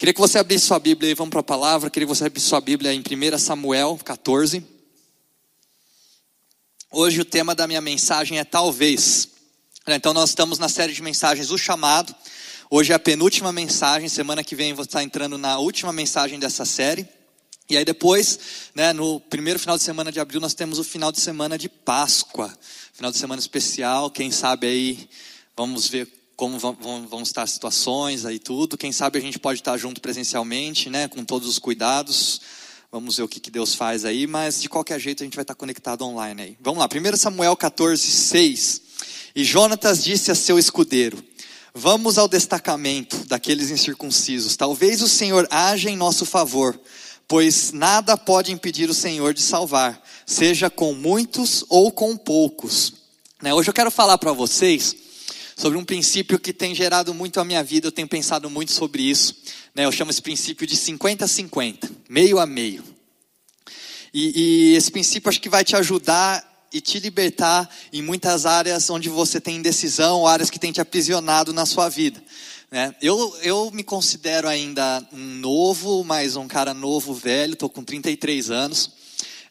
Queria que você abrisse sua Bíblia e vamos para a palavra. Queria que você abrisse sua Bíblia em 1 Samuel 14. Hoje o tema da minha mensagem é talvez. Então nós estamos na série de mensagens O Chamado. Hoje é a penúltima mensagem, semana que vem vou estar entrando na última mensagem dessa série. E aí depois, né, no primeiro final de semana de abril, nós temos o final de semana de Páscoa. Final de semana especial, quem sabe aí, vamos ver como vão, vão, estar as situações aí tudo. Quem sabe a gente pode estar junto presencialmente, né, com todos os cuidados. Vamos ver o que, que Deus faz aí, mas de qualquer jeito a gente vai estar conectado online aí. Vamos lá, 1 Samuel 14, 6. E Jonatas disse a seu escudeiro: Vamos ao destacamento daqueles incircuncisos. Talvez o Senhor haja em nosso favor pois nada pode impedir o Senhor de salvar, seja com muitos ou com poucos. Né, hoje eu quero falar para vocês sobre um princípio que tem gerado muito a minha vida, eu tenho pensado muito sobre isso. Né, eu chamo esse princípio de 50-50, meio a meio. E, e esse princípio acho que vai te ajudar e te libertar em muitas áreas onde você tem indecisão, áreas que tem te aprisionado na sua vida. Né? Eu, eu me considero ainda um novo, mas um cara novo, velho, estou com 33 anos.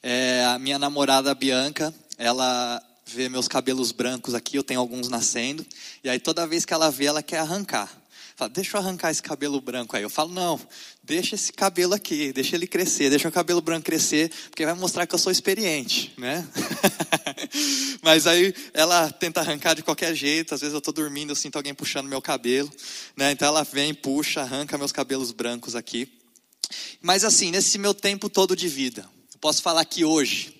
É, a minha namorada Bianca, ela vê meus cabelos brancos aqui, eu tenho alguns nascendo, e aí toda vez que ela vê, ela quer arrancar. Fala, deixa eu arrancar esse cabelo branco aí. Eu falo, não, deixa esse cabelo aqui, deixa ele crescer, deixa o cabelo branco crescer, porque vai mostrar que eu sou experiente, né? Mas aí ela tenta arrancar de qualquer jeito, às vezes eu estou dormindo, eu sinto alguém puxando meu cabelo, né? Então ela vem, puxa, arranca meus cabelos brancos aqui. Mas assim, nesse meu tempo todo de vida, eu posso falar que hoje,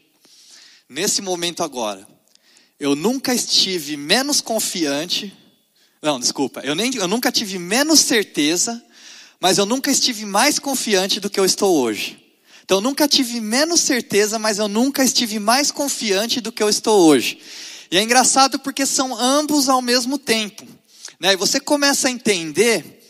nesse momento agora, eu nunca estive menos confiante não, desculpa. Eu, nem, eu nunca tive menos certeza, mas eu nunca estive mais confiante do que eu estou hoje. Então, eu nunca tive menos certeza, mas eu nunca estive mais confiante do que eu estou hoje. E é engraçado porque são ambos ao mesmo tempo. Né? E você começa a entender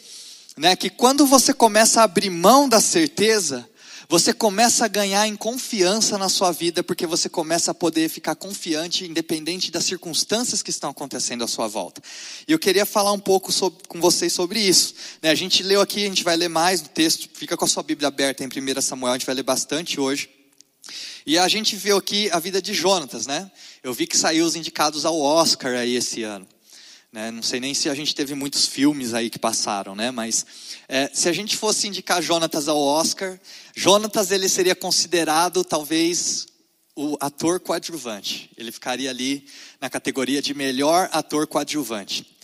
né, que quando você começa a abrir mão da certeza, você começa a ganhar em confiança na sua vida, porque você começa a poder ficar confiante, independente das circunstâncias que estão acontecendo à sua volta. E eu queria falar um pouco sobre, com vocês sobre isso. Né, a gente leu aqui, a gente vai ler mais no texto, fica com a sua Bíblia aberta em 1 Samuel, a gente vai ler bastante hoje. E a gente viu aqui a vida de Jonatas, né? Eu vi que saiu os indicados ao Oscar aí esse ano. Né? Não sei nem se a gente teve muitos filmes aí que passaram, né? Mas é, se a gente fosse indicar Jonatas ao Oscar, Jonatas ele seria considerado talvez o ator coadjuvante. Ele ficaria ali na categoria de melhor ator coadjuvante.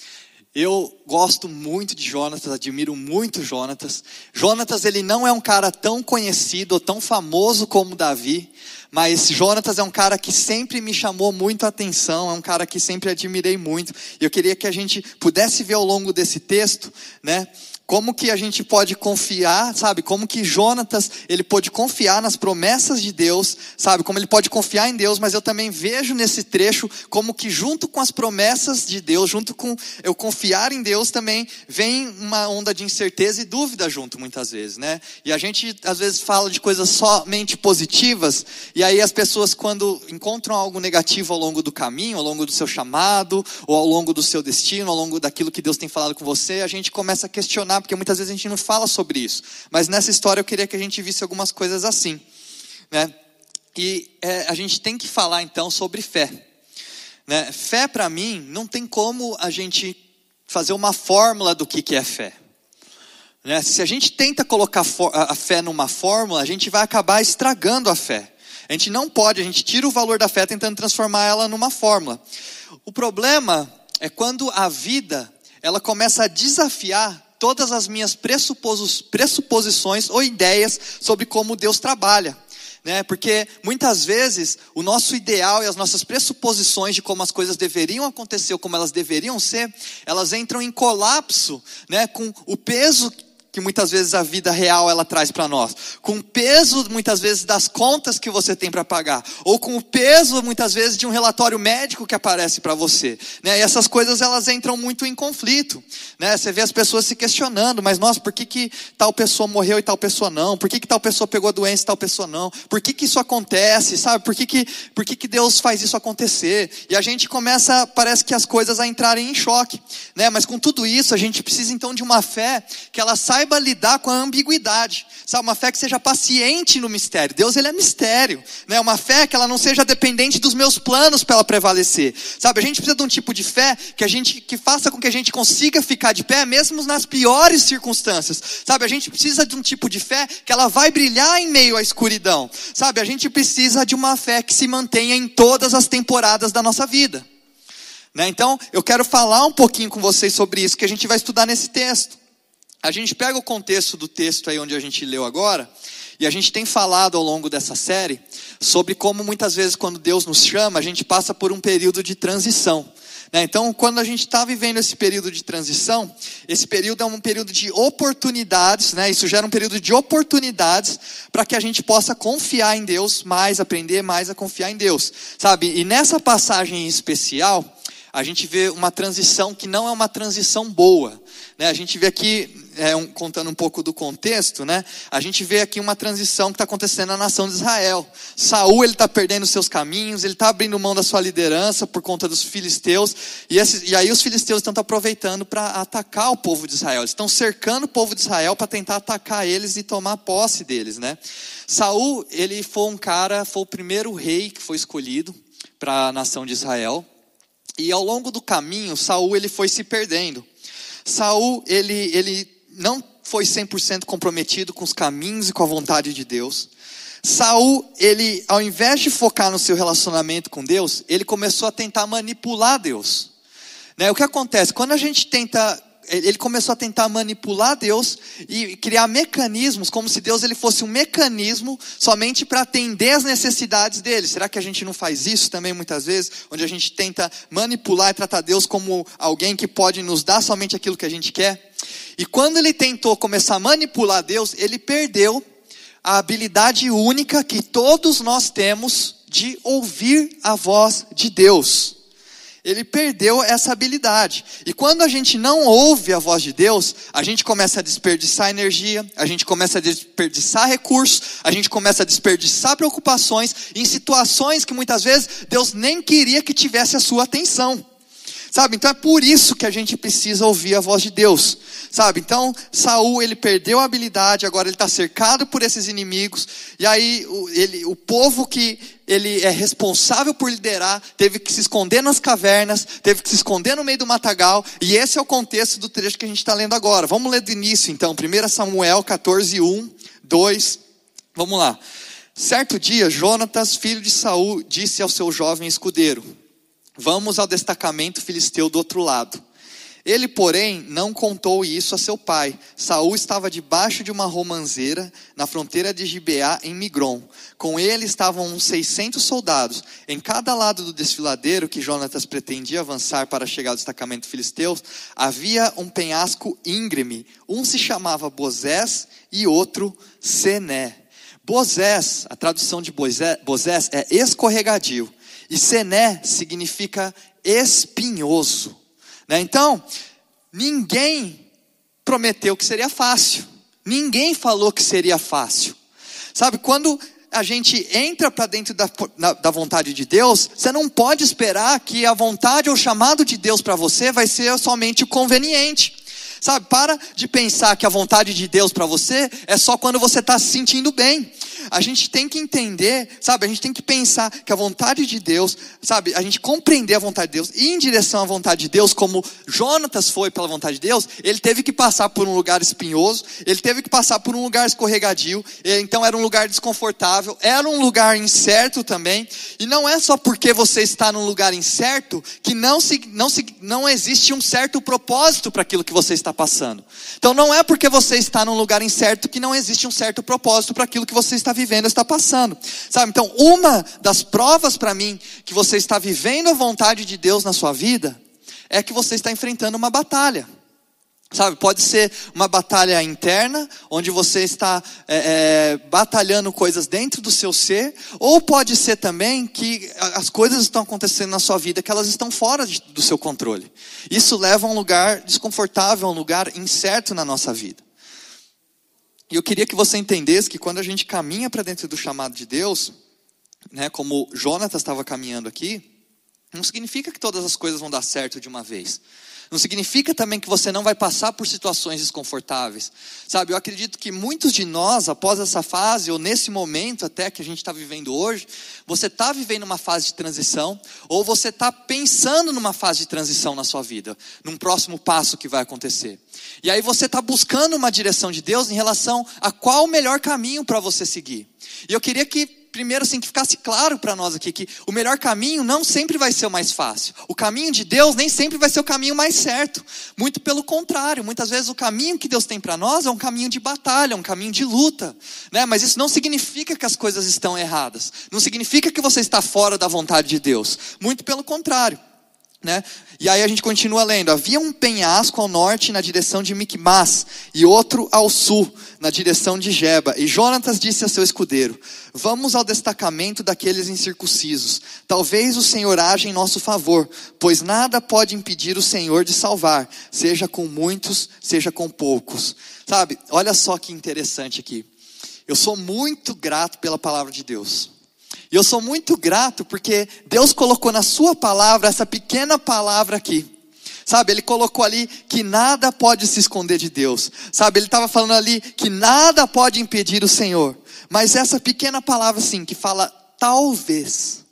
Eu gosto muito de Jonatas, admiro muito Jonatas. Jonatas ele não é um cara tão conhecido ou tão famoso como Davi, mas Jonatas é um cara que sempre me chamou muito a atenção, é um cara que sempre admirei muito. E eu queria que a gente pudesse ver ao longo desse texto, né? Como que a gente pode confiar, sabe? Como que Jonatas, ele pode confiar nas promessas de Deus, sabe? Como ele pode confiar em Deus, mas eu também vejo nesse trecho como que junto com as promessas de Deus, junto com eu confiar em Deus também vem uma onda de incerteza e dúvida junto muitas vezes, né? E a gente às vezes fala de coisas somente positivas, e aí as pessoas quando encontram algo negativo ao longo do caminho, ao longo do seu chamado, ou ao longo do seu destino, ao longo daquilo que Deus tem falado com você, a gente começa a questionar porque muitas vezes a gente não fala sobre isso. Mas nessa história eu queria que a gente visse algumas coisas assim. Né? E é, a gente tem que falar então sobre fé. Né? Fé, para mim, não tem como a gente fazer uma fórmula do que, que é fé. Né? Se a gente tenta colocar a fé numa fórmula, a gente vai acabar estragando a fé. A gente não pode, a gente tira o valor da fé tentando transformar ela numa fórmula. O problema é quando a vida ela começa a desafiar todas as minhas pressuposições ou ideias sobre como Deus trabalha. Né? Porque muitas vezes o nosso ideal e as nossas pressuposições de como as coisas deveriam acontecer ou como elas deveriam ser, elas entram em colapso né? com o peso que muitas vezes a vida real ela traz para nós, com o peso muitas vezes das contas que você tem para pagar, ou com o peso muitas vezes de um relatório médico que aparece para você, né? E essas coisas elas entram muito em conflito, né? Você vê as pessoas se questionando, mas nossa, por que, que tal pessoa morreu e tal pessoa não? Por que, que tal pessoa pegou doença e tal pessoa não? Por que, que isso acontece, sabe? Por que, que, por que, que Deus faz isso acontecer? E a gente começa, parece que as coisas a entrarem em choque, né? Mas com tudo isso a gente precisa então de uma fé que ela sai saiba lidar com a ambiguidade, sabe? Uma fé que seja paciente no mistério. Deus, ele é mistério, né? Uma fé que ela não seja dependente dos meus planos para ela prevalecer, sabe? A gente precisa de um tipo de fé que a gente, que faça com que a gente consiga ficar de pé, mesmo nas piores circunstâncias, sabe? A gente precisa de um tipo de fé que ela vai brilhar em meio à escuridão, sabe? A gente precisa de uma fé que se mantenha em todas as temporadas da nossa vida. Né? Então, eu quero falar um pouquinho com vocês sobre isso, que a gente vai estudar nesse texto. A gente pega o contexto do texto aí onde a gente leu agora, e a gente tem falado ao longo dessa série sobre como muitas vezes, quando Deus nos chama, a gente passa por um período de transição. Né? Então, quando a gente está vivendo esse período de transição, esse período é um período de oportunidades, né? isso gera um período de oportunidades para que a gente possa confiar em Deus mais, aprender mais a confiar em Deus, sabe? E nessa passagem especial, a gente vê uma transição que não é uma transição boa. Né? A gente vê aqui, é, um, contando um pouco do contexto, né? a gente vê aqui uma transição que está acontecendo na nação de Israel. Saul ele está perdendo seus caminhos, ele está abrindo mão da sua liderança por conta dos filisteus, e, e aí os filisteus estão aproveitando para atacar o povo de Israel. Estão cercando o povo de Israel para tentar atacar eles e tomar posse deles. Né? Saul ele foi um cara, foi o primeiro rei que foi escolhido para a nação de Israel. E ao longo do caminho, Saul ele foi se perdendo. Saul ele, ele não foi 100% comprometido com os caminhos e com a vontade de Deus. Saul, ele, ao invés de focar no seu relacionamento com Deus, ele começou a tentar manipular Deus. Né? O que acontece? Quando a gente tenta ele começou a tentar manipular Deus e criar mecanismos, como se Deus ele fosse um mecanismo somente para atender as necessidades dele. Será que a gente não faz isso também muitas vezes? Onde a gente tenta manipular e tratar Deus como alguém que pode nos dar somente aquilo que a gente quer? E quando ele tentou começar a manipular Deus, ele perdeu a habilidade única que todos nós temos de ouvir a voz de Deus ele perdeu essa habilidade. E quando a gente não ouve a voz de Deus, a gente começa a desperdiçar energia, a gente começa a desperdiçar recursos, a gente começa a desperdiçar preocupações em situações que muitas vezes Deus nem queria que tivesse a sua atenção. Sabe? Então é por isso que a gente precisa ouvir a voz de Deus. Sabe? Então, Saul, ele perdeu a habilidade, agora ele está cercado por esses inimigos, e aí o, ele, o povo que ele é responsável por liderar, teve que se esconder nas cavernas, teve que se esconder no meio do matagal, e esse é o contexto do trecho que a gente está lendo agora. Vamos ler do início então, 1 Samuel 14, 1, 2. Vamos lá. Certo dia, Jonatas, filho de Saul, disse ao seu jovem escudeiro: Vamos ao destacamento filisteu do outro lado. Ele, porém, não contou isso a seu pai. Saul estava debaixo de uma romanceira na fronteira de Gibeá, em Migron. Com ele estavam uns 600 soldados. Em cada lado do desfiladeiro que Jonatas pretendia avançar para chegar ao destacamento filisteu, havia um penhasco íngreme. Um se chamava Bozés e outro Sené. Bozés, a tradução de Bozés é escorregadio. E sené significa espinhoso. Né? Então, ninguém prometeu que seria fácil. Ninguém falou que seria fácil. Sabe, quando a gente entra para dentro da, da vontade de Deus, você não pode esperar que a vontade ou o chamado de Deus para você vai ser somente o conveniente. Sabe, para de pensar que a vontade de Deus para você é só quando você está se sentindo bem. A gente tem que entender, sabe, a gente tem que pensar que a vontade de Deus, sabe, a gente compreender a vontade de Deus e ir em direção à vontade de Deus, como Jonatas foi pela vontade de Deus, ele teve que passar por um lugar espinhoso, ele teve que passar por um lugar escorregadio, então era um lugar desconfortável, era um lugar incerto também, e não é só porque você está num lugar incerto que não, se, não, se, não existe um certo propósito para aquilo que você está passando. Então não é porque você está num lugar incerto que não existe um certo propósito para aquilo que você está vivendo, está passando. Sabe? Então, uma das provas para mim que você está vivendo a vontade de Deus na sua vida é que você está enfrentando uma batalha. Sabe, pode ser uma batalha interna, onde você está é, é, batalhando coisas dentro do seu ser, ou pode ser também que as coisas estão acontecendo na sua vida que elas estão fora de, do seu controle. Isso leva a um lugar desconfortável, a um lugar incerto na nossa vida. E eu queria que você entendesse que quando a gente caminha para dentro do chamado de Deus, né, como Jonatas estava caminhando aqui, não significa que todas as coisas vão dar certo de uma vez. Não significa também que você não vai passar por situações desconfortáveis. Sabe, eu acredito que muitos de nós, após essa fase, ou nesse momento até que a gente está vivendo hoje, você está vivendo uma fase de transição, ou você está pensando numa fase de transição na sua vida, num próximo passo que vai acontecer. E aí você está buscando uma direção de Deus em relação a qual o melhor caminho para você seguir. E eu queria que primeiro assim que ficasse claro para nós aqui que o melhor caminho não sempre vai ser o mais fácil. O caminho de Deus nem sempre vai ser o caminho mais certo. Muito pelo contrário, muitas vezes o caminho que Deus tem para nós é um caminho de batalha, um caminho de luta, né? Mas isso não significa que as coisas estão erradas. Não significa que você está fora da vontade de Deus. Muito pelo contrário. Né? E aí a gente continua lendo: havia um penhasco ao norte na direção de Micmas, e outro ao sul, na direção de Geba. E Jonatas disse a seu escudeiro: Vamos ao destacamento daqueles incircuncisos. Talvez o Senhor haja em nosso favor, pois nada pode impedir o Senhor de salvar, seja com muitos, seja com poucos. Sabe, olha só que interessante aqui. Eu sou muito grato pela palavra de Deus. E eu sou muito grato porque Deus colocou na Sua palavra essa pequena palavra aqui. Sabe, ele colocou ali que nada pode se esconder de Deus. Sabe, ele estava falando ali que nada pode impedir o Senhor. Mas essa pequena palavra assim, que fala talvez,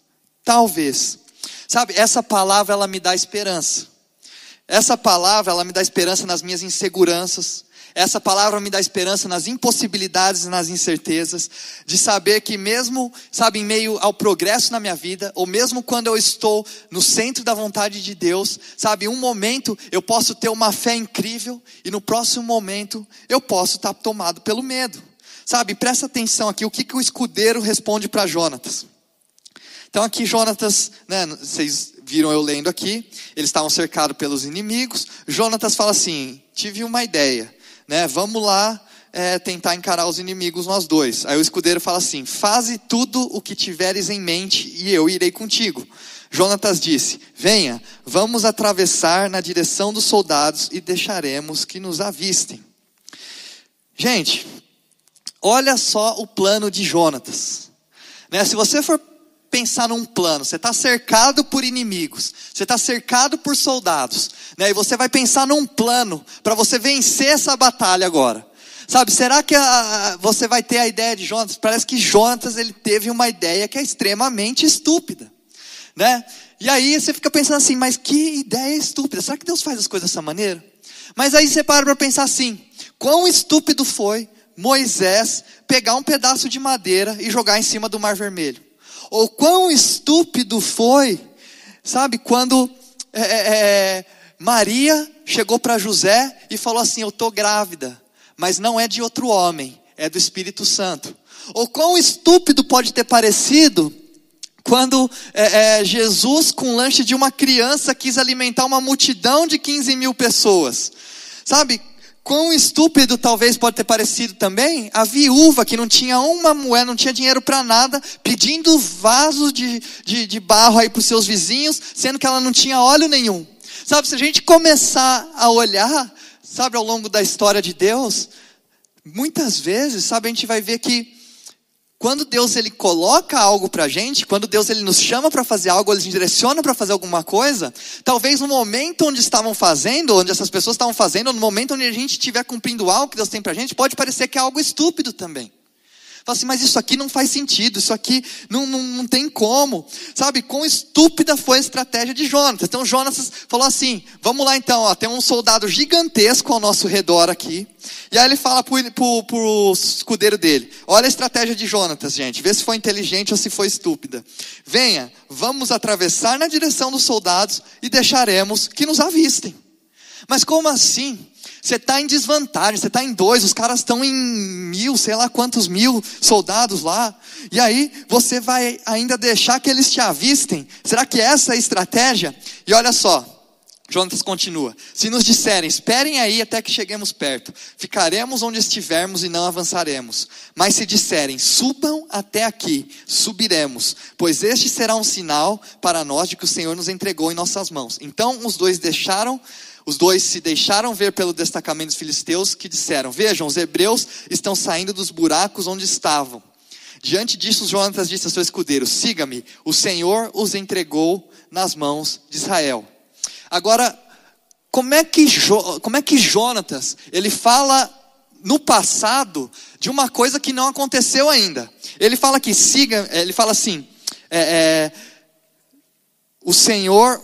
talvez. Sabe, essa palavra ela me dá esperança. Essa palavra ela me dá esperança nas minhas inseguranças. Essa palavra me dá esperança nas impossibilidades nas incertezas, de saber que mesmo, sabe, em meio ao progresso na minha vida, ou mesmo quando eu estou no centro da vontade de Deus, sabe, um momento eu posso ter uma fé incrível e no próximo momento eu posso estar tomado pelo medo. Sabe, presta atenção aqui, o que, que o escudeiro responde para Jonatas. Então aqui Jonatas, né, vocês viram eu lendo aqui, eles estavam cercados pelos inimigos. Jonatas fala assim: tive uma ideia né? Vamos lá é, tentar encarar os inimigos nós dois. Aí o escudeiro fala assim: Faze tudo o que tiveres em mente e eu irei contigo. Jonatas disse: Venha, vamos atravessar na direção dos soldados e deixaremos que nos avistem. Gente, olha só o plano de Jonatas. Né? Se você for pensar num plano, você está cercado por inimigos, você está cercado por soldados, né? e você vai pensar num plano para você vencer essa batalha agora. Sabe, será que a, você vai ter a ideia de Jonas? Parece que Jonas ele teve uma ideia que é extremamente estúpida, né? E aí você fica pensando assim, mas que ideia estúpida? Será que Deus faz as coisas dessa maneira? Mas aí você para para pensar assim: quão estúpido foi Moisés pegar um pedaço de madeira e jogar em cima do Mar Vermelho? Ou quão estúpido foi, sabe, quando é, é, é Maria chegou para José e falou assim: Eu estou grávida, mas não é de outro homem, é do Espírito Santo. Ou quão estúpido pode ter parecido quando é, é, Jesus, com o lanche de uma criança, quis alimentar uma multidão de 15 mil pessoas. Sabe, Quão estúpido talvez pode ter parecido também a viúva que não tinha uma moeda, não tinha dinheiro para nada, pedindo vasos de, de, de barro aí para os seus vizinhos, sendo que ela não tinha óleo nenhum. Sabe, se a gente começar a olhar, sabe, ao longo da história de Deus, muitas vezes, sabe, a gente vai ver que quando Deus ele coloca algo para a gente, quando Deus ele nos chama para fazer algo, ele nos direciona para fazer alguma coisa, talvez no momento onde estavam fazendo, onde essas pessoas estavam fazendo, no momento onde a gente estiver cumprindo algo que Deus tem para a gente, pode parecer que é algo estúpido também. Fala assim, mas isso aqui não faz sentido, isso aqui não, não, não tem como. Sabe, quão estúpida foi a estratégia de Jonas. Então Jonas falou assim: vamos lá então, ó, tem um soldado gigantesco ao nosso redor aqui. E aí ele fala pro, pro, pro escudeiro dele: olha a estratégia de Jonatas, gente, vê se foi inteligente ou se foi estúpida. Venha, vamos atravessar na direção dos soldados e deixaremos que nos avistem. Mas como assim? Você está em desvantagem, você está em dois, os caras estão em mil, sei lá quantos mil soldados lá. E aí você vai ainda deixar que eles te avistem? Será que essa é a estratégia? E olha só, Jonatas continua: Se nos disserem, esperem aí até que cheguemos perto, ficaremos onde estivermos e não avançaremos. Mas se disserem, subam até aqui, subiremos, pois este será um sinal para nós de que o Senhor nos entregou em nossas mãos. Então os dois deixaram os dois se deixaram ver pelo destacamento dos filisteus, que disseram: Vejam, os hebreus estão saindo dos buracos onde estavam. Diante disso, Jonatas disse a seu escudeiro: Siga-me, o Senhor os entregou nas mãos de Israel. Agora, como é que, jo, como é que Jonatas, ele fala no passado de uma coisa que não aconteceu ainda. Ele fala que siga, ele fala assim, é, é, o Senhor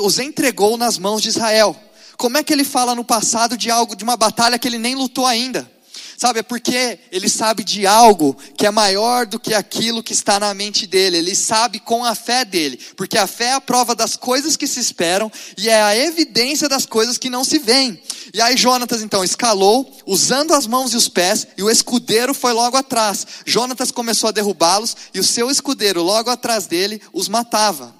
os entregou nas mãos de Israel. Como é que ele fala no passado de algo, de uma batalha que ele nem lutou ainda? Sabe, é porque ele sabe de algo que é maior do que aquilo que está na mente dele. Ele sabe com a fé dele, porque a fé é a prova das coisas que se esperam e é a evidência das coisas que não se veem. E aí Jonatas então escalou, usando as mãos e os pés, e o escudeiro foi logo atrás. Jonatas começou a derrubá-los e o seu escudeiro logo atrás dele os matava.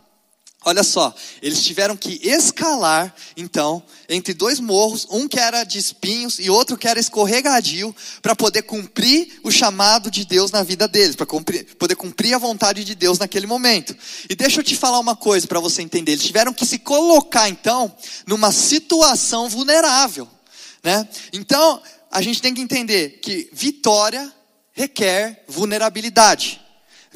Olha só, eles tiveram que escalar, então, entre dois morros, um que era de espinhos e outro que era escorregadio, para poder cumprir o chamado de Deus na vida deles, para poder cumprir a vontade de Deus naquele momento. E deixa eu te falar uma coisa para você entender: eles tiveram que se colocar, então, numa situação vulnerável. Né? Então, a gente tem que entender que vitória requer vulnerabilidade.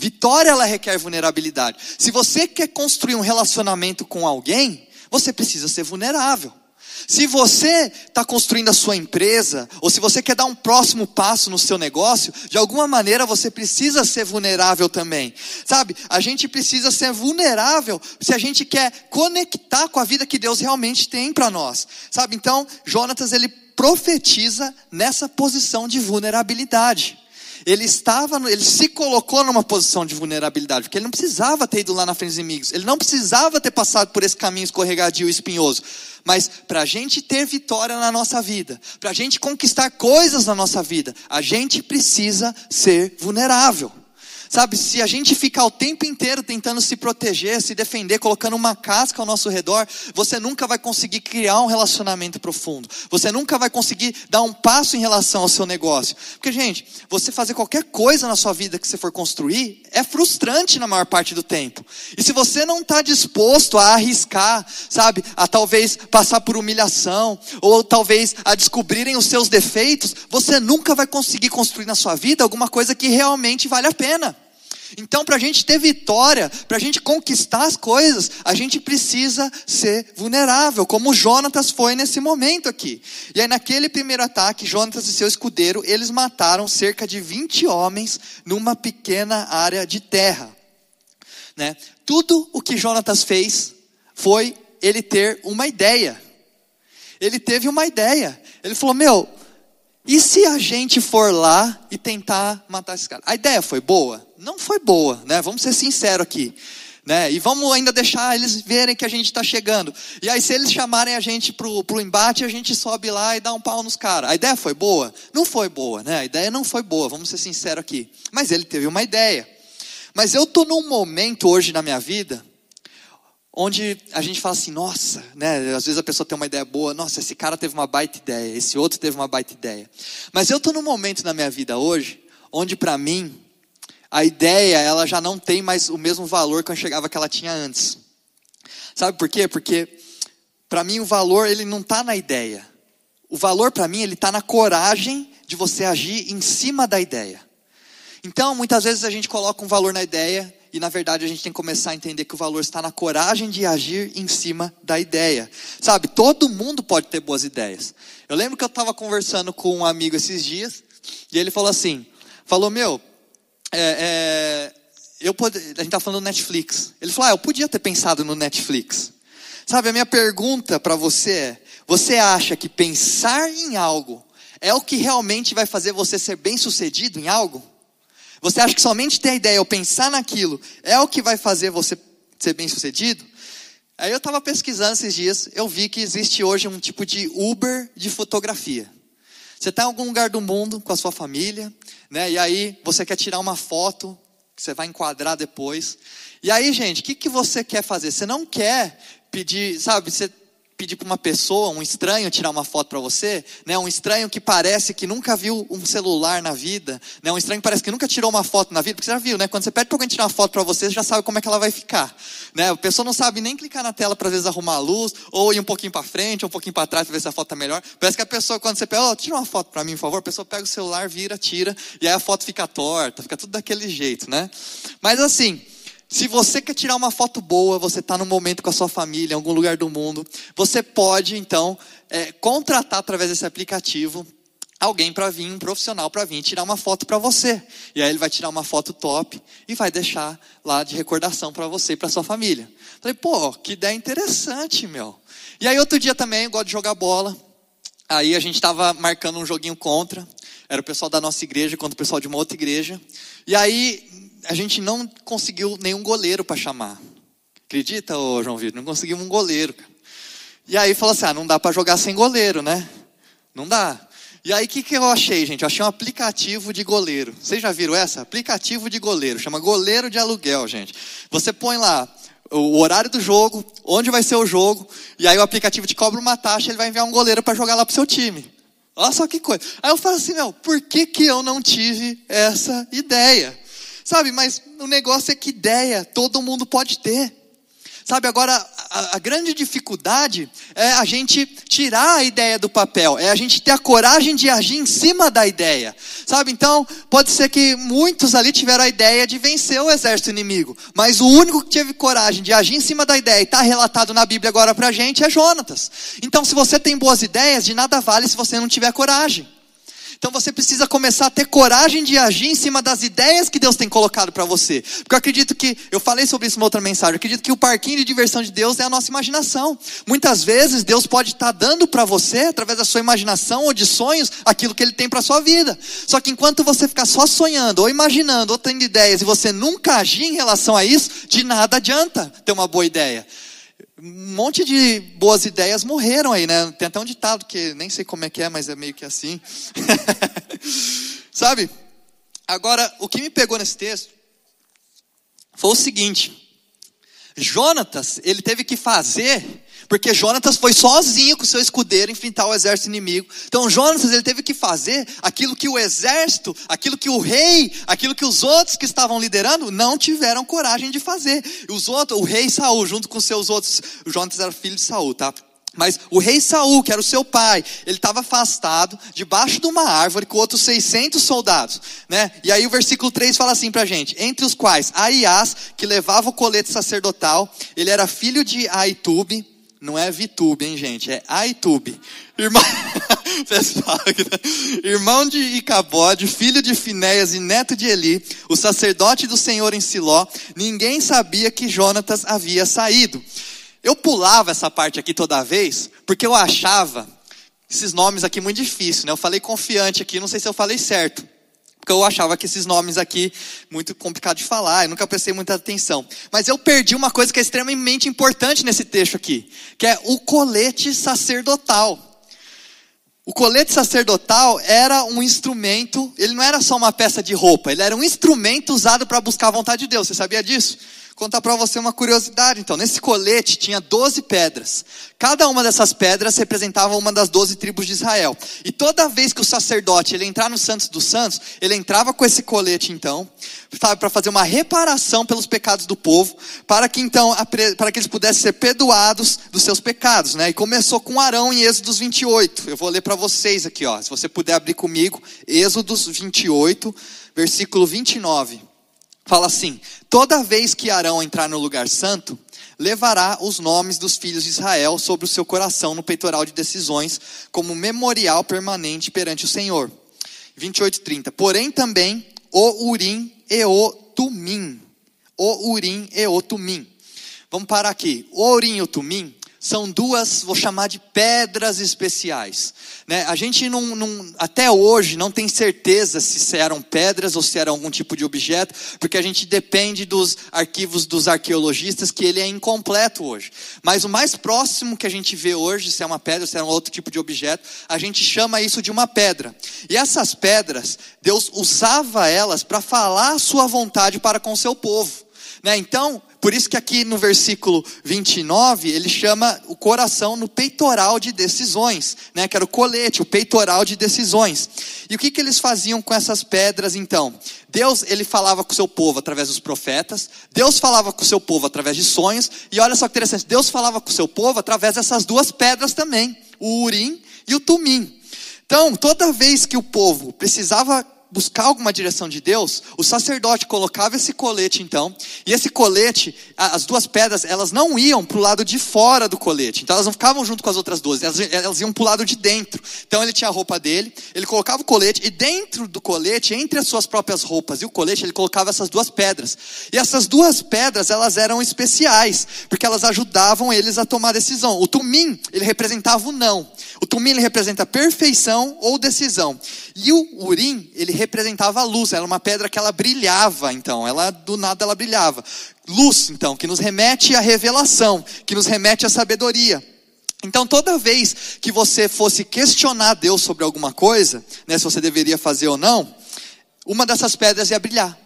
Vitória ela requer vulnerabilidade. Se você quer construir um relacionamento com alguém, você precisa ser vulnerável. Se você está construindo a sua empresa, ou se você quer dar um próximo passo no seu negócio, de alguma maneira você precisa ser vulnerável também. Sabe, a gente precisa ser vulnerável se a gente quer conectar com a vida que Deus realmente tem para nós. Sabe, então, Jonatas ele profetiza nessa posição de vulnerabilidade ele estava, ele se colocou numa posição de vulnerabilidade, porque ele não precisava ter ido lá na frente dos inimigos, ele não precisava ter passado por esse caminho escorregadio e espinhoso. Mas para a gente ter vitória na nossa vida, para a gente conquistar coisas na nossa vida, a gente precisa ser vulnerável. Sabe, se a gente ficar o tempo inteiro tentando se proteger, se defender, colocando uma casca ao nosso redor, você nunca vai conseguir criar um relacionamento profundo. Você nunca vai conseguir dar um passo em relação ao seu negócio. Porque, gente, você fazer qualquer coisa na sua vida que você for construir é frustrante na maior parte do tempo. E se você não está disposto a arriscar, sabe, a talvez passar por humilhação, ou talvez a descobrirem os seus defeitos, você nunca vai conseguir construir na sua vida alguma coisa que realmente vale a pena. Então, para a gente ter vitória, para a gente conquistar as coisas, a gente precisa ser vulnerável, como Jonatas foi nesse momento aqui. E aí, naquele primeiro ataque, Jonatas e seu escudeiro, eles mataram cerca de 20 homens numa pequena área de terra. Né? Tudo o que Jonatas fez foi ele ter uma ideia. Ele teve uma ideia. Ele falou: Meu, e se a gente for lá e tentar matar esse cara? A ideia foi boa? Não foi boa, né? Vamos ser sinceros aqui. Né? E vamos ainda deixar eles verem que a gente está chegando. E aí, se eles chamarem a gente para o embate, a gente sobe lá e dá um pau nos caras. A ideia foi boa? Não foi boa, né? A ideia não foi boa, vamos ser sinceros aqui. Mas ele teve uma ideia. Mas eu estou num momento hoje na minha vida onde a gente fala assim, nossa, né? Às vezes a pessoa tem uma ideia boa, nossa, esse cara teve uma baita ideia, esse outro teve uma baita ideia. Mas eu estou num momento na minha vida hoje, onde para mim, a ideia, ela já não tem mais o mesmo valor que eu enxergava que ela tinha antes. Sabe por quê? Porque para mim o valor, ele não está na ideia. O valor para mim, ele está na coragem de você agir em cima da ideia. Então, muitas vezes a gente coloca um valor na ideia e na verdade a gente tem que começar a entender que o valor está na coragem de agir em cima da ideia. Sabe, todo mundo pode ter boas ideias. Eu lembro que eu estava conversando com um amigo esses dias, e ele falou assim: falou, meu, é, é, eu pode, a gente está falando do Netflix. Ele falou, ah, eu podia ter pensado no Netflix. Sabe, a minha pergunta para você é: você acha que pensar em algo é o que realmente vai fazer você ser bem sucedido em algo? Você acha que somente ter a ideia ou pensar naquilo é o que vai fazer você ser bem sucedido? Aí eu estava pesquisando esses dias, eu vi que existe hoje um tipo de Uber de fotografia. Você está em algum lugar do mundo com a sua família, né? E aí você quer tirar uma foto que você vai enquadrar depois. E aí, gente, o que, que você quer fazer? Você não quer pedir, sabe? Você pedir para uma pessoa, um estranho, tirar uma foto para você, né? Um estranho que parece que nunca viu um celular na vida, né? Um estranho que parece que nunca tirou uma foto na vida, porque você já viu, né? Quando você pede para alguém tirar uma foto para você, você já sabe como é que ela vai ficar, né? A pessoa não sabe nem clicar na tela para às vezes arrumar a luz, ou ir um pouquinho para frente, ou um pouquinho para trás para ver se a foto tá melhor. Parece que a pessoa quando você pega, oh, tira uma foto para mim, por favor, a pessoa pega o celular, vira, tira, e aí a foto fica torta, fica tudo daquele jeito, né? Mas assim, se você quer tirar uma foto boa, você está no momento com a sua família, em algum lugar do mundo, você pode então é, contratar através desse aplicativo alguém para vir, um profissional para vir tirar uma foto para você. E aí ele vai tirar uma foto top e vai deixar lá de recordação para você e para sua família. Falei, pô, que ideia interessante, meu. E aí outro dia também, eu gosto de jogar bola. Aí a gente estava marcando um joguinho contra. Era o pessoal da nossa igreja contra o pessoal de uma outra igreja. E aí a gente não conseguiu nenhum goleiro para chamar. Acredita, ô João Vitor? Não conseguimos um goleiro. E aí falou assim: ah, não dá para jogar sem goleiro, né? Não dá. E aí o que, que eu achei, gente? Eu achei um aplicativo de goleiro. Vocês já viram essa? Aplicativo de goleiro. Chama Goleiro de Aluguel, gente. Você põe lá o horário do jogo, onde vai ser o jogo, e aí o aplicativo te cobra uma taxa, ele vai enviar um goleiro para jogar lá pro seu time. Olha só que coisa. Aí eu falo assim, meu, por que, que eu não tive essa ideia? Sabe, mas o negócio é que ideia todo mundo pode ter. Sabe, agora a, a, grande dificuldade é a gente tirar a ideia do papel, é a gente ter a coragem de agir em cima da ideia. Sabe, então pode ser que muitos ali tiveram a ideia de vencer o exército inimigo, mas o único que teve coragem de agir em cima da ideia e está relatado na Bíblia agora para a gente é Jonatas. Então, se você tem boas ideias, de nada vale se você não tiver coragem. Então você precisa começar a ter coragem de agir em cima das ideias que Deus tem colocado para você. Porque eu acredito que, eu falei sobre isso em outra mensagem, eu acredito que o parquinho de diversão de Deus é a nossa imaginação. Muitas vezes Deus pode estar tá dando para você, através da sua imaginação ou de sonhos, aquilo que Ele tem para sua vida. Só que enquanto você ficar só sonhando, ou imaginando, ou tendo ideias, e você nunca agir em relação a isso, de nada adianta ter uma boa ideia um monte de boas ideias morreram aí, né? Tem até um ditado que nem sei como é que é, mas é meio que assim. Sabe? Agora, o que me pegou nesse texto foi o seguinte: Jonatas, ele teve que fazer porque Jonatas foi sozinho com seu escudeiro enfrentar o exército inimigo. Então Jonatas ele teve que fazer aquilo que o exército, aquilo que o rei, aquilo que os outros que estavam liderando não tiveram coragem de fazer. E os outros, o rei Saul, junto com seus outros, Jonatas era filho de Saul, tá? Mas o rei Saul, que era o seu pai, ele estava afastado, debaixo de uma árvore, com outros 600 soldados. Né? E aí o versículo 3 fala assim para a gente: entre os quais Aias, que levava o colete sacerdotal, ele era filho de Aitube, não é VTube, hein, gente? É iTube. Irmão, irmão de Icabode, filho de Finéias e neto de Eli, o sacerdote do Senhor em Siló, ninguém sabia que Jonatas havia saído. Eu pulava essa parte aqui toda vez, porque eu achava esses nomes aqui muito difíceis, né? Eu falei confiante aqui, não sei se eu falei certo porque eu achava que esses nomes aqui, muito complicado de falar, eu nunca prestei muita atenção. Mas eu perdi uma coisa que é extremamente importante nesse texto aqui, que é o colete sacerdotal. O colete sacerdotal era um instrumento, ele não era só uma peça de roupa, ele era um instrumento usado para buscar a vontade de Deus. Você sabia disso? Contar para você uma curiosidade. Então, nesse colete tinha 12 pedras. Cada uma dessas pedras representava uma das 12 tribos de Israel. E toda vez que o sacerdote ele entrar no Santos dos Santos, ele entrava com esse colete então, para fazer uma reparação pelos pecados do povo, para que então para que eles pudessem ser perdoados dos seus pecados, né? E começou com Arão em Êxodos 28. Eu vou ler para vocês aqui, ó. Se você puder abrir comigo, Êxodos 28, versículo 29 fala assim: toda vez que Arão entrar no lugar santo, levará os nomes dos filhos de Israel sobre o seu coração no peitoral de decisões, como memorial permanente perante o Senhor. 28:30. Porém também o Urim e o Tumim. O Urim e o Tumim. Vamos parar aqui. O Urim e o Tumim são duas, vou chamar de pedras especiais. Né? A gente não, não, até hoje não tem certeza se eram pedras ou se eram algum tipo de objeto, porque a gente depende dos arquivos dos arqueologistas, que ele é incompleto hoje. Mas o mais próximo que a gente vê hoje, se é uma pedra, se é um outro tipo de objeto, a gente chama isso de uma pedra. E essas pedras, Deus usava elas para falar a sua vontade para com o seu povo. Né? Então, por isso que aqui no versículo 29, ele chama o coração no peitoral de decisões, né? que era o colete, o peitoral de decisões. E o que, que eles faziam com essas pedras então? Deus, ele falava com o seu povo através dos profetas, Deus falava com o seu povo através de sonhos, e olha só que interessante, Deus falava com o seu povo através dessas duas pedras também, o Urim e o Tumim. Então, toda vez que o povo precisava buscar alguma direção de Deus, o sacerdote colocava esse colete então, e esse colete, as duas pedras, elas não iam para o lado de fora do colete, então elas não ficavam junto com as outras duas, elas, elas iam para o lado de dentro. Então ele tinha a roupa dele, ele colocava o colete, e dentro do colete, entre as suas próprias roupas e o colete, ele colocava essas duas pedras. E essas duas pedras, elas eram especiais, porque elas ajudavam eles a tomar decisão. O tumim, ele representava o não. O tumim, ele representa perfeição ou decisão. E o urim, ele representava a luz, era uma pedra que ela brilhava, então, ela do nada ela brilhava. Luz, então, que nos remete à revelação, que nos remete à sabedoria. Então, toda vez que você fosse questionar Deus sobre alguma coisa, né, se você deveria fazer ou não, uma dessas pedras ia brilhar.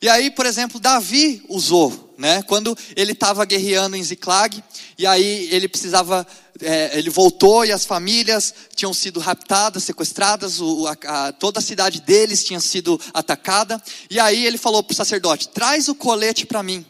E aí, por exemplo, Davi usou, né, quando ele estava guerreando em Ziklag, e aí ele precisava é, ele voltou e as famílias tinham sido raptadas, sequestradas, o, a, a, toda a cidade deles tinha sido atacada. E aí ele falou para o sacerdote: traz o colete para mim.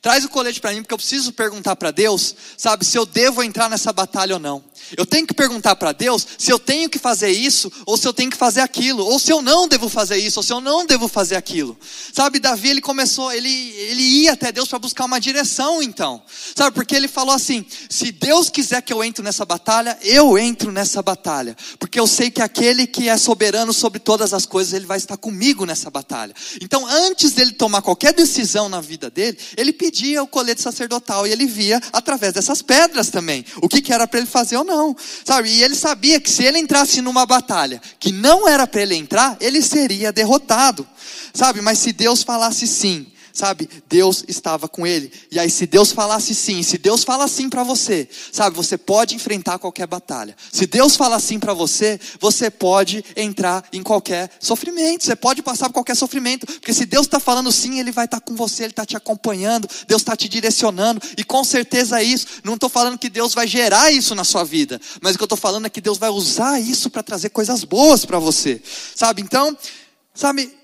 Traz o colete para mim, porque eu preciso perguntar para Deus, sabe, se eu devo entrar nessa batalha ou não. Eu tenho que perguntar para Deus se eu tenho que fazer isso ou se eu tenho que fazer aquilo, ou se eu não devo fazer isso ou se eu não devo fazer aquilo. Sabe, Davi ele começou, ele ele ia até Deus para buscar uma direção, então. Sabe, porque ele falou assim: se Deus quiser que eu entre nessa batalha, eu entro nessa batalha, porque eu sei que aquele que é soberano sobre todas as coisas, ele vai estar comigo nessa batalha. Então, antes dele tomar qualquer decisão na vida dele, ele pedia o colete sacerdotal e ele via através dessas pedras também o que, que era para ele fazer ou não sabe? E ele sabia que se ele entrasse numa batalha que não era para ele entrar, ele seria derrotado, sabe? Mas se Deus falasse sim, sabe? Deus estava com ele. E aí, se Deus falasse sim, se Deus fala sim para você, sabe? Você pode enfrentar qualquer batalha. Se Deus fala sim para você, você pode entrar em qualquer sofrimento. Você pode passar por qualquer sofrimento, porque se Deus está falando sim, Ele vai estar tá com você, Ele está te acompanhando, Deus está te direcionando. E com certeza é isso. Não estou falando que Deus vai gerar isso na sua vida, mas o que eu estou falando é que Deus vai usar isso para trazer coisas boas para você, sabe? Então, sabe?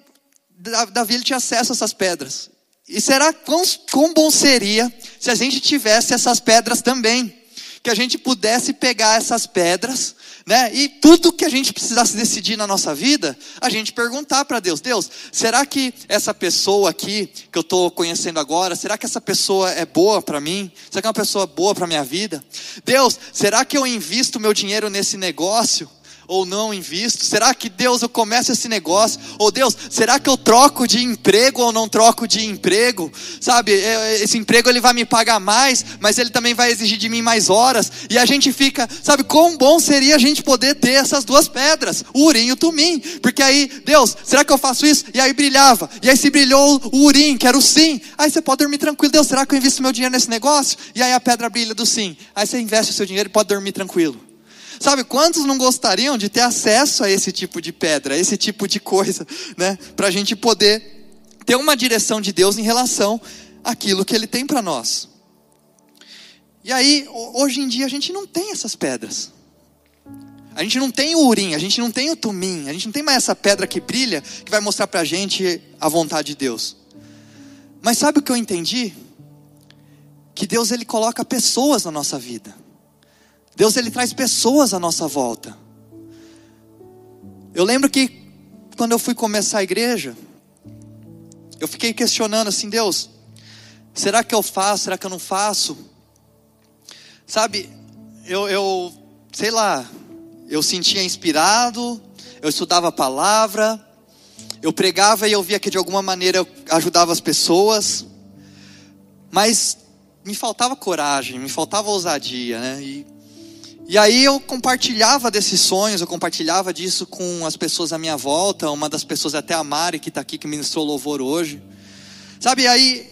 Davi ele tinha acesso a essas pedras. E será quão, quão bom seria se a gente tivesse essas pedras também? Que a gente pudesse pegar essas pedras, né? E tudo que a gente precisasse decidir na nossa vida, a gente perguntar para Deus: Deus, será que essa pessoa aqui que eu estou conhecendo agora, será que essa pessoa é boa para mim? Será que é uma pessoa boa para minha vida? Deus, será que eu invisto meu dinheiro nesse negócio? Ou não invisto? Será que Deus eu começo esse negócio? Ou Deus, será que eu troco de emprego ou não troco de emprego? Sabe, esse emprego ele vai me pagar mais, mas ele também vai exigir de mim mais horas. E a gente fica, sabe, quão bom seria a gente poder ter essas duas pedras, o urim e o tumim. Porque aí, Deus, será que eu faço isso? E aí brilhava. E aí se brilhou o urim, que era o sim. Aí você pode dormir tranquilo. Deus, será que eu invisto meu dinheiro nesse negócio? E aí a pedra brilha do sim. Aí você investe o seu dinheiro e pode dormir tranquilo. Sabe, quantos não gostariam de ter acesso a esse tipo de pedra, a esse tipo de coisa, né? Para a gente poder ter uma direção de Deus em relação àquilo que Ele tem para nós. E aí, hoje em dia, a gente não tem essas pedras. A gente não tem o urim, a gente não tem o tumim, a gente não tem mais essa pedra que brilha que vai mostrar para a gente a vontade de Deus. Mas sabe o que eu entendi? Que Deus ele coloca pessoas na nossa vida. Deus ele traz pessoas à nossa volta. Eu lembro que quando eu fui começar a igreja, eu fiquei questionando assim, Deus, será que eu faço? Será que eu não faço? Sabe, eu, eu sei lá, eu sentia inspirado, eu estudava a palavra, eu pregava e eu via que de alguma maneira eu ajudava as pessoas, mas me faltava coragem, me faltava ousadia, né? E e aí eu compartilhava desses sonhos, eu compartilhava disso com as pessoas à minha volta, uma das pessoas até a Mari que está aqui que ministrou louvor hoje. Sabe, aí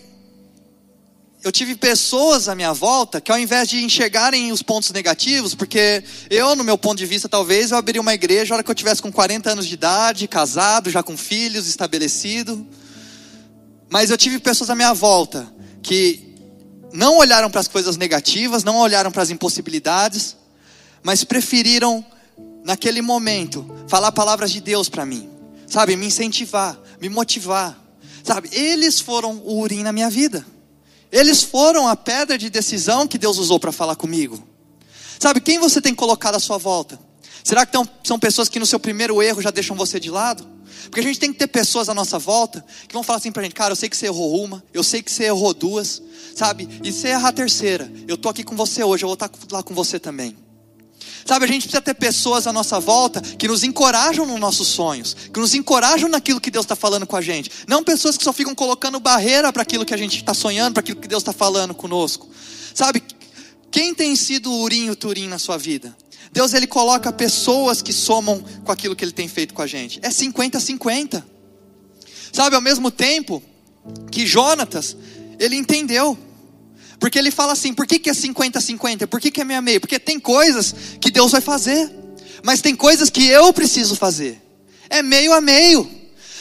eu tive pessoas à minha volta que ao invés de enxergarem os pontos negativos, porque eu, no meu ponto de vista, talvez eu abriria uma igreja na hora que eu tivesse com 40 anos de idade, casado, já com filhos, estabelecido. Mas eu tive pessoas à minha volta que não olharam para as coisas negativas, não olharam para as impossibilidades, mas preferiram, naquele momento, falar palavras de Deus para mim, sabe, me incentivar, me motivar, sabe, eles foram o urim na minha vida, eles foram a pedra de decisão que Deus usou para falar comigo, sabe, quem você tem colocado à sua volta? Será que são pessoas que no seu primeiro erro já deixam você de lado? Porque a gente tem que ter pessoas à nossa volta que vão falar assim pra gente, cara, eu sei que você errou uma, eu sei que você errou duas, sabe? E se errar a terceira, eu tô aqui com você hoje, eu vou estar lá com você também. Sabe, a gente precisa ter pessoas à nossa volta que nos encorajam nos nossos sonhos, que nos encorajam naquilo que Deus está falando com a gente. Não pessoas que só ficam colocando barreira para aquilo que a gente está sonhando, para aquilo que Deus está falando conosco. Sabe, quem tem sido o Urim e o Turim na sua vida? Deus ele coloca pessoas que somam com aquilo que ele tem feito com a gente. É 50-50. Sabe, ao mesmo tempo que Jonatas, ele entendeu. Porque ele fala assim: por que, que é 50-50? Por que, que é meia meio? Porque tem coisas que Deus vai fazer, mas tem coisas que eu preciso fazer. É meio a meio.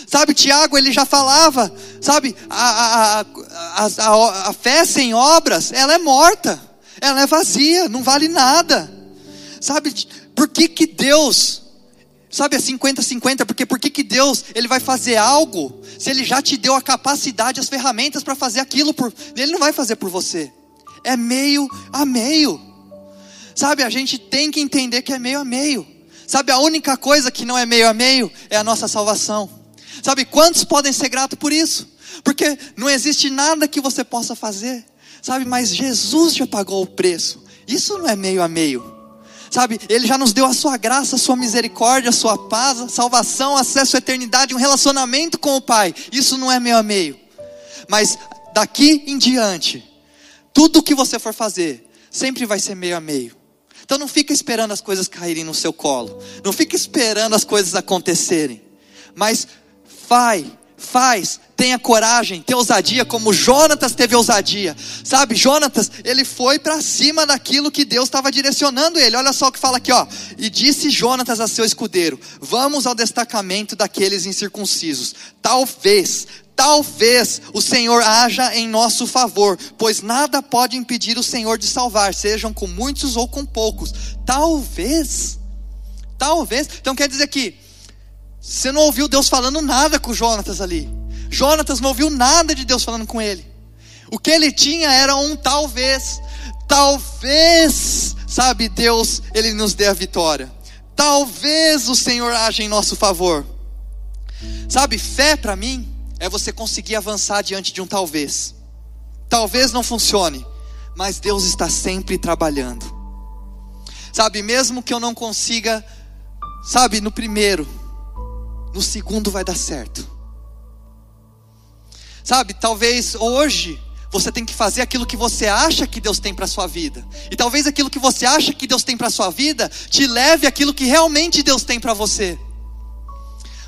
Sabe, Tiago, ele já falava, sabe, a, a, a, a fé sem obras, ela é morta, ela é vazia, não vale nada. Sabe, por que que Deus, sabe, é 50-50, porque por que que Deus, ele vai fazer algo, se ele já te deu a capacidade, as ferramentas para fazer aquilo, por, ele não vai fazer por você, é meio a meio, sabe, a gente tem que entender que é meio a meio, sabe, a única coisa que não é meio a meio é a nossa salvação, sabe, quantos podem ser gratos por isso? Porque não existe nada que você possa fazer, sabe, mas Jesus já pagou o preço, isso não é meio a meio, sabe? Ele já nos deu a sua graça, a sua misericórdia, a sua paz, a salvação, acesso à eternidade, um relacionamento com o Pai. Isso não é meio a meio. Mas daqui em diante, tudo que você for fazer, sempre vai ser meio a meio. Então não fica esperando as coisas caírem no seu colo. Não fica esperando as coisas acontecerem. Mas vai, faz, tenha coragem, tenha ousadia, como Jonatas teve ousadia. Sabe, Jonatas, ele foi para cima daquilo que Deus estava direcionando ele. Olha só o que fala aqui, ó. E disse Jonatas a seu escudeiro: Vamos ao destacamento daqueles incircuncisos. Talvez, talvez o Senhor haja em nosso favor, pois nada pode impedir o Senhor de salvar, sejam com muitos ou com poucos. Talvez, talvez. Então quer dizer que você não ouviu Deus falando nada com Jonatas ali. Jonatas não ouviu nada de Deus falando com ele. O que ele tinha era um talvez. Talvez, sabe, Deus, ele nos dê a vitória. Talvez o Senhor haja em nosso favor. Sabe, fé para mim é você conseguir avançar diante de um talvez. Talvez não funcione, mas Deus está sempre trabalhando. Sabe, mesmo que eu não consiga, sabe, no primeiro, no segundo vai dar certo. Sabe, talvez hoje você tem que fazer aquilo que você acha que Deus tem para sua vida. E talvez aquilo que você acha que Deus tem para sua vida te leve aquilo que realmente Deus tem para você.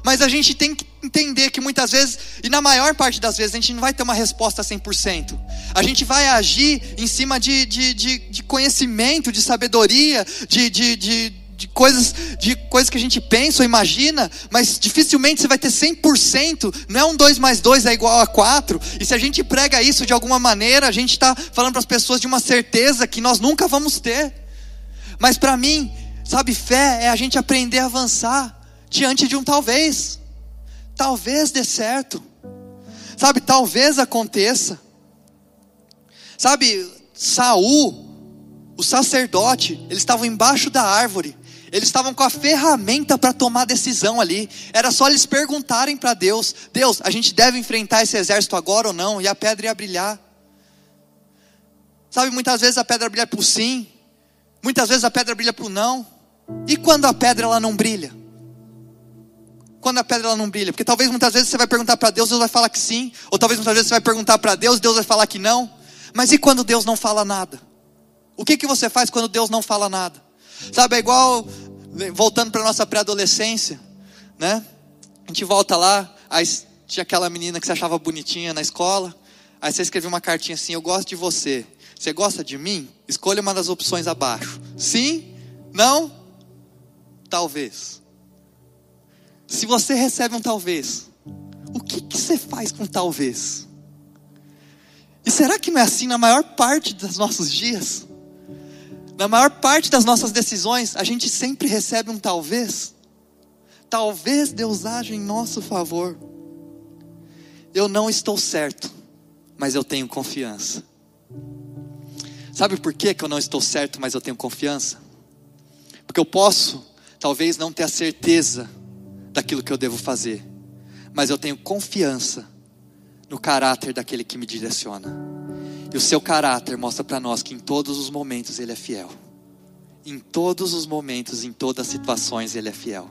Mas a gente tem que entender que muitas vezes, e na maior parte das vezes, a gente não vai ter uma resposta 100%. A gente vai agir em cima de, de, de, de conhecimento, de sabedoria, de, de, de de coisas, de coisas que a gente pensa ou imagina, mas dificilmente você vai ter 100%, não é um 2 mais 2 é igual a 4, e se a gente prega isso de alguma maneira, a gente está falando para as pessoas de uma certeza que nós nunca vamos ter, mas para mim, sabe, fé é a gente aprender a avançar diante de um talvez, talvez dê certo, sabe, talvez aconteça, sabe, Saul, o sacerdote, eles estavam embaixo da árvore, eles estavam com a ferramenta para tomar decisão ali. Era só eles perguntarem para Deus: Deus, a gente deve enfrentar esse exército agora ou não? E a pedra ia brilhar. Sabe, muitas vezes a pedra brilha para o sim, muitas vezes a pedra brilha para o não. E quando a pedra ela não brilha? Quando a pedra ela não brilha? Porque talvez muitas vezes você vai perguntar para Deus, Deus vai falar que sim, ou talvez muitas vezes você vai perguntar para Deus, Deus vai falar que não. Mas e quando Deus não fala nada? O que, que você faz quando Deus não fala nada? Sabe, é igual, voltando para nossa pré-adolescência, né? A gente volta lá, aí tinha aquela menina que você achava bonitinha na escola, aí você escreveu uma cartinha assim: Eu gosto de você. Você gosta de mim? Escolha uma das opções abaixo. Sim? Não? Talvez. Se você recebe um talvez, o que, que você faz com talvez? E será que não é assim na maior parte dos nossos dias? Na maior parte das nossas decisões, a gente sempre recebe um talvez. Talvez Deus haja em nosso favor. Eu não estou certo, mas eu tenho confiança. Sabe por que, eu não estou certo, mas eu tenho confiança? Porque eu posso, talvez, não ter a certeza daquilo que eu devo fazer, mas eu tenho confiança no caráter daquele que me direciona. E o seu caráter mostra para nós que em todos os momentos ele é fiel. Em todos os momentos, em todas as situações, ele é fiel.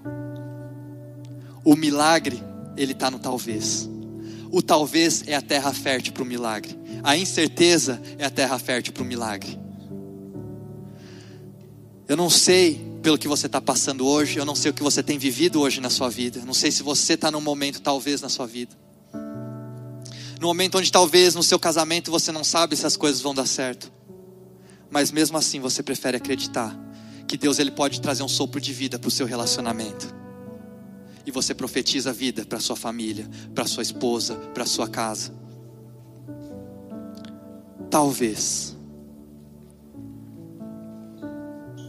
O milagre, ele está no talvez. O talvez é a terra fértil para o milagre. A incerteza é a terra fértil para o milagre. Eu não sei pelo que você está passando hoje, eu não sei o que você tem vivido hoje na sua vida. Eu não sei se você está num momento, talvez, na sua vida. No momento onde talvez no seu casamento você não sabe se as coisas vão dar certo. Mas mesmo assim você prefere acreditar que Deus ele pode trazer um sopro de vida para o seu relacionamento. E você profetiza a vida para sua família, para sua esposa, para sua casa. Talvez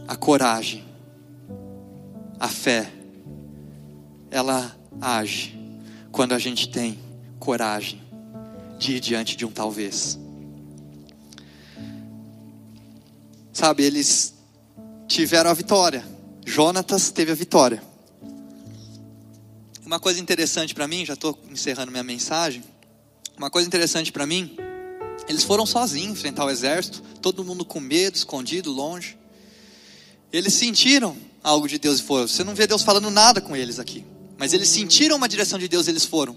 a coragem, a fé, ela age quando a gente tem coragem diante de um talvez. Sabe, eles tiveram a vitória. Jonatas teve a vitória. Uma coisa interessante para mim, já estou encerrando minha mensagem. Uma coisa interessante para mim, eles foram sozinhos enfrentar o exército, todo mundo com medo, escondido, longe. Eles sentiram algo de Deus e foram. Você não vê Deus falando nada com eles aqui, mas eles sentiram uma direção de Deus, e eles foram.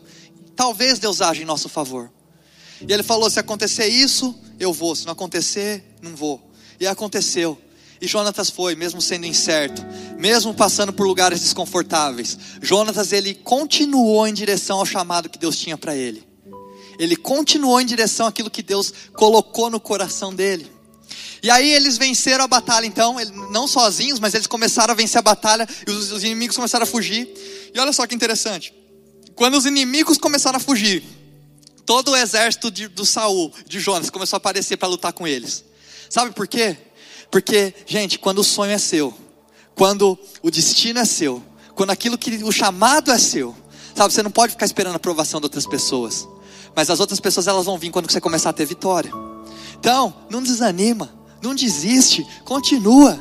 Talvez Deus age em nosso favor. E ele falou: se acontecer isso, eu vou. Se não acontecer, não vou. E aconteceu. E Jonatas foi, mesmo sendo incerto, mesmo passando por lugares desconfortáveis. Jonatas ele continuou em direção ao chamado que Deus tinha para ele. Ele continuou em direção àquilo que Deus colocou no coração dele. E aí eles venceram a batalha, então, não sozinhos, mas eles começaram a vencer a batalha e os, os inimigos começaram a fugir. E olha só que interessante: quando os inimigos começaram a fugir, todo o exército de, do Saul, de Jonas, começou a aparecer para lutar com eles. Sabe por quê? Porque, gente, quando o sonho é seu, quando o destino é seu, quando aquilo que o chamado é seu, sabe, você não pode ficar esperando a aprovação de outras pessoas. Mas as outras pessoas elas vão vir quando você começar a ter vitória. Então, não desanima, não desiste, continua.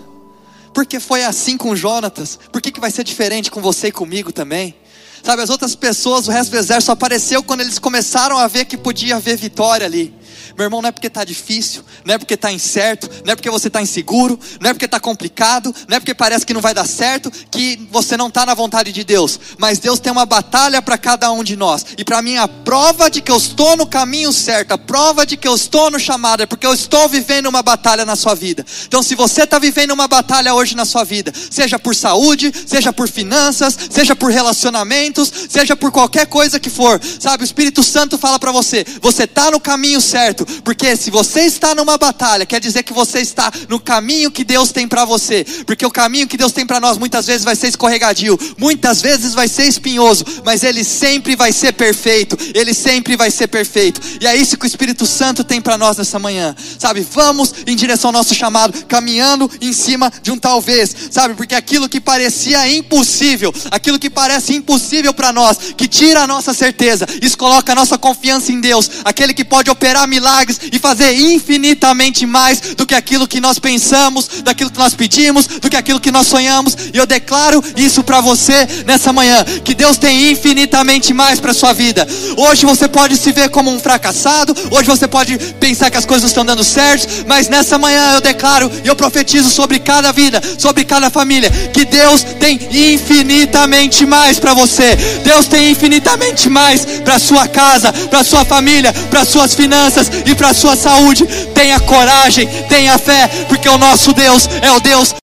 Porque foi assim com Jonatas, por que, que vai ser diferente com você e comigo também? Sabe, as outras pessoas, o resto do exército apareceu quando eles começaram a ver que podia haver vitória ali. Meu irmão, não é porque está difícil, não é porque está incerto, não é porque você está inseguro, não é porque está complicado, não é porque parece que não vai dar certo, que você não está na vontade de Deus. Mas Deus tem uma batalha para cada um de nós. E para mim, a prova de que eu estou no caminho certo, a prova de que eu estou no chamado, é porque eu estou vivendo uma batalha na sua vida. Então, se você está vivendo uma batalha hoje na sua vida, seja por saúde, seja por finanças, seja por relacionamentos, seja por qualquer coisa que for, sabe? O Espírito Santo fala para você: você está no caminho certo porque se você está numa batalha, quer dizer que você está no caminho que Deus tem para você, porque o caminho que Deus tem para nós muitas vezes vai ser escorregadio, muitas vezes vai ser espinhoso, mas ele sempre vai ser perfeito, ele sempre vai ser perfeito, e é isso que o Espírito Santo tem para nós nessa manhã, sabe? Vamos em direção ao nosso chamado, caminhando em cima de um talvez, sabe? Porque aquilo que parecia impossível, aquilo que parece impossível para nós, que tira a nossa certeza, isso coloca a nossa confiança em Deus, aquele que pode operar milagres milagres e fazer infinitamente mais do que aquilo que nós pensamos, daquilo que nós pedimos, do que aquilo que nós sonhamos. E eu declaro isso para você nessa manhã, que Deus tem infinitamente mais para sua vida. Hoje você pode se ver como um fracassado, hoje você pode pensar que as coisas estão dando certo, mas nessa manhã eu declaro e eu profetizo sobre cada vida, sobre cada família, que Deus tem infinitamente mais para você. Deus tem infinitamente mais para sua casa, para sua família, para suas finanças e para a sua saúde. Tenha coragem, tenha fé, porque o nosso Deus é o Deus